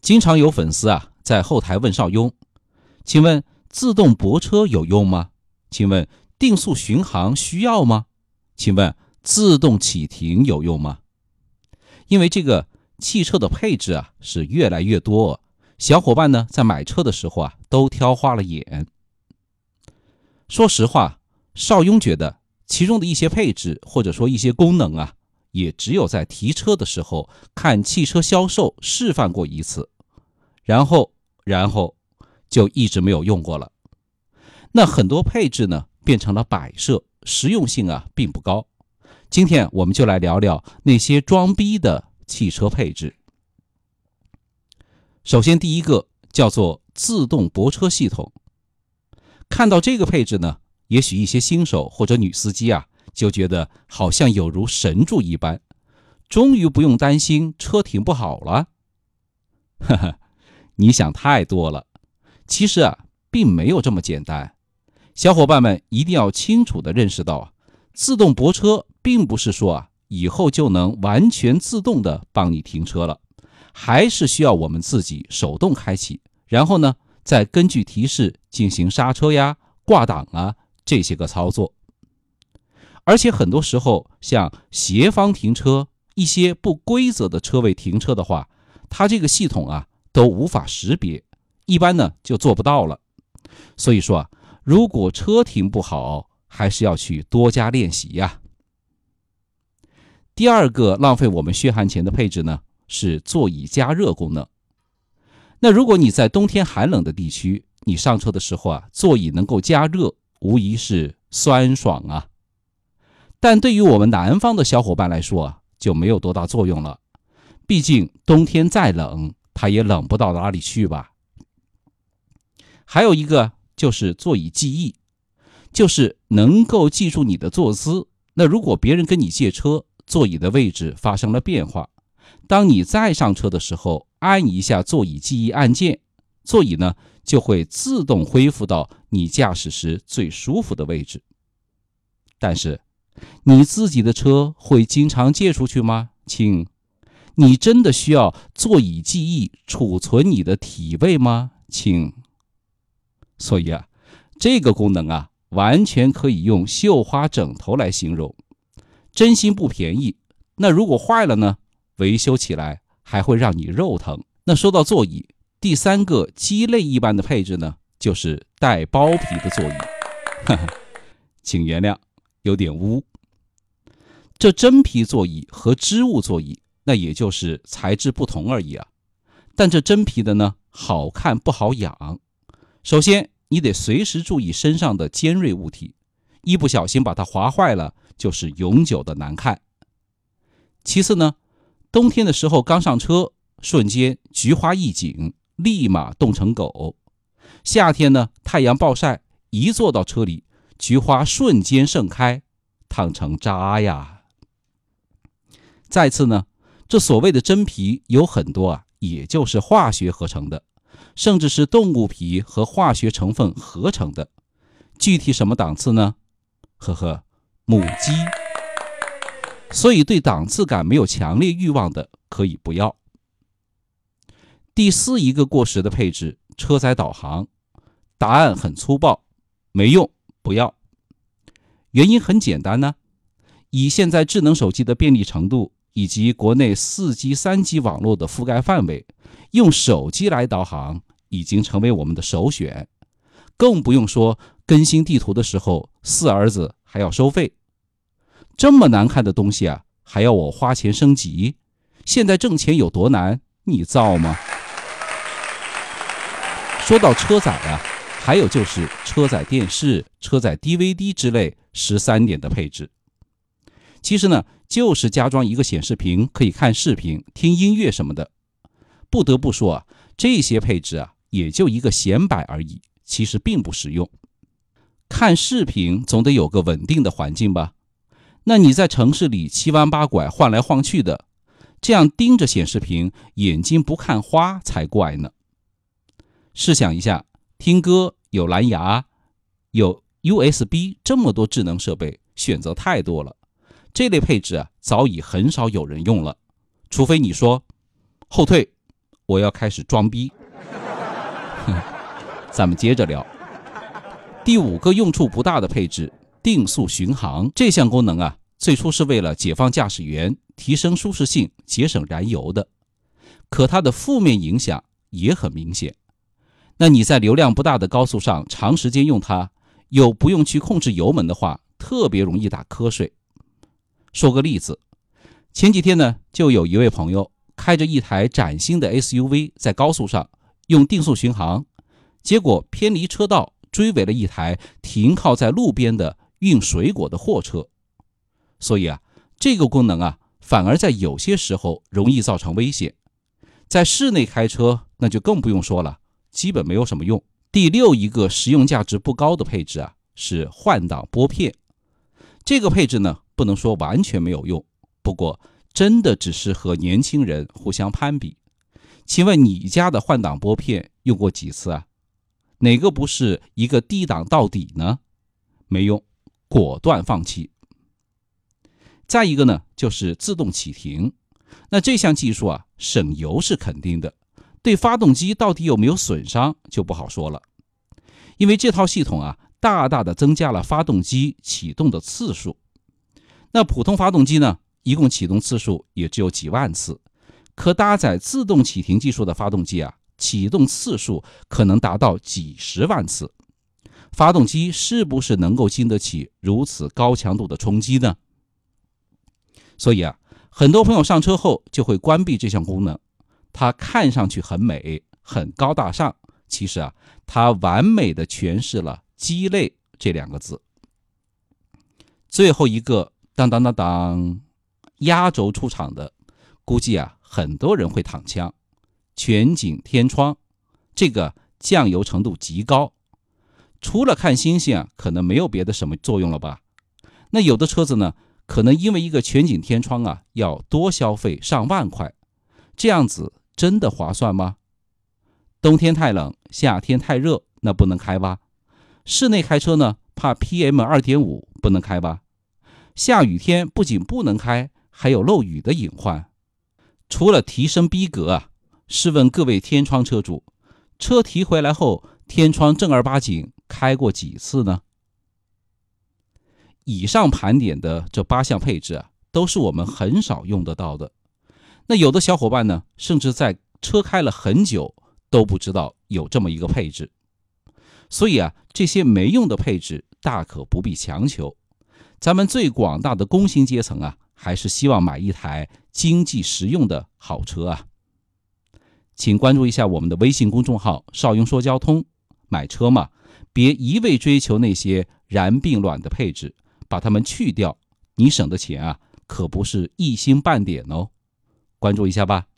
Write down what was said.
经常有粉丝啊在后台问邵雍：“请问自动泊车有用吗？请问定速巡航需要吗？请问自动启停有用吗？”因为这个汽车的配置啊是越来越多，小伙伴呢在买车的时候啊都挑花了眼。说实话，邵雍觉得其中的一些配置或者说一些功能啊。也只有在提车的时候看汽车销售示范过一次，然后，然后就一直没有用过了。那很多配置呢变成了摆设，实用性啊并不高。今天我们就来聊聊那些装逼的汽车配置。首先，第一个叫做自动泊车系统。看到这个配置呢，也许一些新手或者女司机啊。就觉得好像有如神助一般，终于不用担心车停不好了。呵呵，你想太多了。其实啊，并没有这么简单。小伙伴们一定要清楚的认识到啊，自动泊车并不是说啊以后就能完全自动的帮你停车了，还是需要我们自己手动开启，然后呢，再根据提示进行刹车呀、挂档啊这些个操作。而且很多时候，像斜方停车、一些不规则的车位停车的话，它这个系统啊都无法识别，一般呢就做不到了。所以说啊，如果车停不好，还是要去多加练习呀。第二个浪费我们血汗钱的配置呢，是座椅加热功能。那如果你在冬天寒冷的地区，你上车的时候啊，座椅能够加热，无疑是酸爽啊。但对于我们南方的小伙伴来说啊，就没有多大作用了。毕竟冬天再冷，它也冷不到哪里去吧。还有一个就是座椅记忆，就是能够记住你的坐姿。那如果别人跟你借车，座椅的位置发生了变化，当你再上车的时候，按一下座椅记忆按键，座椅呢就会自动恢复到你驾驶时最舒服的位置。但是。你自己的车会经常借出去吗，亲？你真的需要座椅记忆储存你的体位吗，亲？所以啊，这个功能啊，完全可以用绣花枕头来形容，真心不便宜。那如果坏了呢？维修起来还会让你肉疼。那说到座椅，第三个鸡肋一般的配置呢，就是带包皮的座椅。哈哈，请原谅，有点污。这真皮座椅和织物座椅，那也就是材质不同而已啊。但这真皮的呢，好看不好养。首先，你得随时注意身上的尖锐物体，一不小心把它划坏了，就是永久的难看。其次呢，冬天的时候刚上车，瞬间菊花一紧，立马冻成狗；夏天呢，太阳暴晒，一坐到车里，菊花瞬间盛开，烫成渣呀。再次呢，这所谓的真皮有很多啊，也就是化学合成的，甚至是动物皮和化学成分合成的。具体什么档次呢？呵呵，母鸡。所以对档次感没有强烈欲望的可以不要。第四一个过时的配置，车载导航。答案很粗暴，没用，不要。原因很简单呢，以现在智能手机的便利程度。以及国内四 G、三 G 网络的覆盖范围，用手机来导航已经成为我们的首选，更不用说更新地图的时候，四儿子还要收费。这么难看的东西啊，还要我花钱升级？现在挣钱有多难？你造吗？说到车载啊，还有就是车载电视、车载 DVD 之类十三点的配置。其实呢。就是加装一个显示屏，可以看视频、听音乐什么的。不得不说啊，这些配置啊，也就一个显摆而已，其实并不实用。看视频总得有个稳定的环境吧？那你在城市里七弯八拐、晃来晃去的，这样盯着显示屏，眼睛不看花才怪呢。试想一下，听歌有蓝牙，有 USB，这么多智能设备，选择太多了。这类配置啊，早已很少有人用了，除非你说后退，我要开始装逼。咱们接着聊。第五个用处不大的配置——定速巡航这项功能啊，最初是为了解放驾驶员、提升舒适性、节省燃油的。可它的负面影响也很明显。那你在流量不大的高速上长时间用它，又不用去控制油门的话，特别容易打瞌睡。说个例子，前几天呢，就有一位朋友开着一台崭新的 SUV 在高速上用定速巡航，结果偏离车道。追尾了一台停靠在路边的运水果的货车，所以啊，这个功能啊，反而在有些时候容易造成危险。在室内开车，那就更不用说了，基本没有什么用。第六一个实用价值不高的配置啊，是换挡拨片。这个配置呢，不能说完全没有用，不过真的只是和年轻人互相攀比。请问你家的换挡拨片用过几次啊？哪个不是一个低档到底呢？没用，果断放弃。再一个呢，就是自动启停。那这项技术啊，省油是肯定的，对发动机到底有没有损伤就不好说了。因为这套系统啊，大大的增加了发动机启动的次数。那普通发动机呢，一共启动次数也只有几万次，可搭载自动启停技术的发动机啊。启动次数可能达到几十万次，发动机是不是能够经得起如此高强度的冲击呢？所以啊，很多朋友上车后就会关闭这项功能。它看上去很美，很高大上，其实啊，它完美的诠释了“鸡肋”这两个字。最后一个，当当当当，压轴出场的，估计啊，很多人会躺枪。全景天窗，这个酱油程度极高，除了看星星啊，可能没有别的什么作用了吧？那有的车子呢，可能因为一个全景天窗啊，要多消费上万块，这样子真的划算吗？冬天太冷，夏天太热，那不能开吧？室内开车呢，怕 PM 二点五，不能开吧？下雨天不仅不能开，还有漏雨的隐患。除了提升逼格啊。试问各位天窗车主，车提回来后，天窗正儿八经开过几次呢？以上盘点的这八项配置啊，都是我们很少用得到的。那有的小伙伴呢，甚至在车开了很久都不知道有这么一个配置。所以啊，这些没用的配置大可不必强求。咱们最广大的工薪阶层啊，还是希望买一台经济实用的好车啊。请关注一下我们的微信公众号“邵雍说交通”，买车嘛，别一味追求那些燃并卵的配置，把它们去掉，你省的钱啊，可不是一星半点哦。关注一下吧。